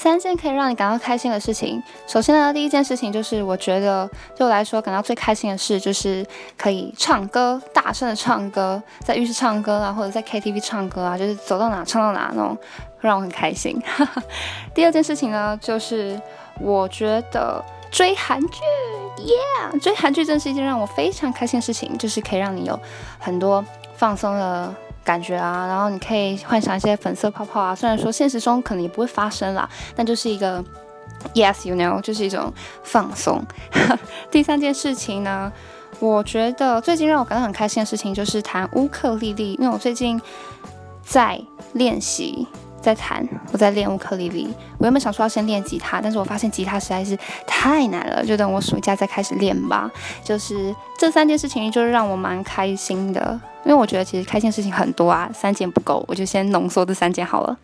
三件可以让你感到开心的事情。首先呢，第一件事情就是我觉得对我来说感到最开心的事，就是可以唱歌，大声的唱歌，在浴室唱歌啊，或者在 KTV 唱歌啊，就是走到哪唱到哪那种，让我很开心。第二件事情呢，就是我觉得追韩剧，Yeah，追韩剧真是一件让我非常开心的事情，就是可以让你有很多放松的。感觉啊，然后你可以幻想一些粉色泡泡啊，虽然说现实中可能也不会发生啦，但就是一个 yes you know，就是一种放松。第三件事情呢，我觉得最近让我感到很开心的事情就是弹乌克丽丽，因为我最近在练习。在弹，我在练乌克丽丽。我原本想说要先练吉他，但是我发现吉他实在是太难了，就等我暑假再开始练吧。就是这三件事情，就是让我蛮开心的，因为我觉得其实开心的事情很多啊，三件不够，我就先浓缩这三件好了。